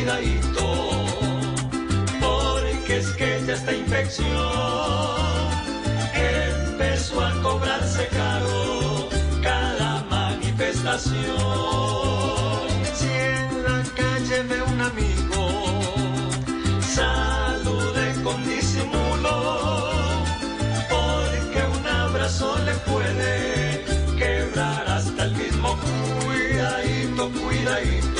cuidadito, porque es que ya esta infección empezó a cobrarse caro cada manifestación. Si en la calle ve un amigo, salude con disimulo, porque un abrazo le puede quebrar hasta el mismo cuidadito, cuidadito.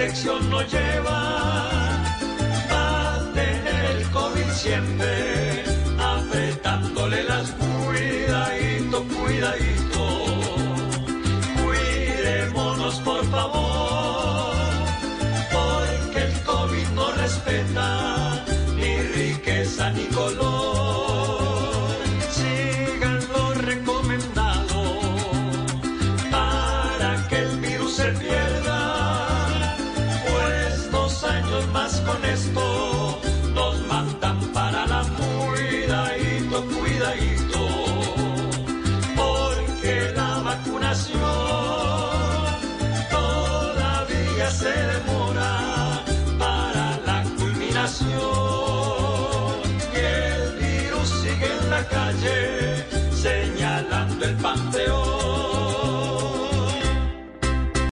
No lleva, va a tener el COVID siempre, apretándole las cuidadito, cuidadito. Cuidémonos por favor porque el COVID no respeta ni riqueza ni color. Sigan lo recomendado para que el virus se pierda, almas con esto nos mandan para la cuidadito, cuidadito, porque la vacunación todavía se demora para la culminación.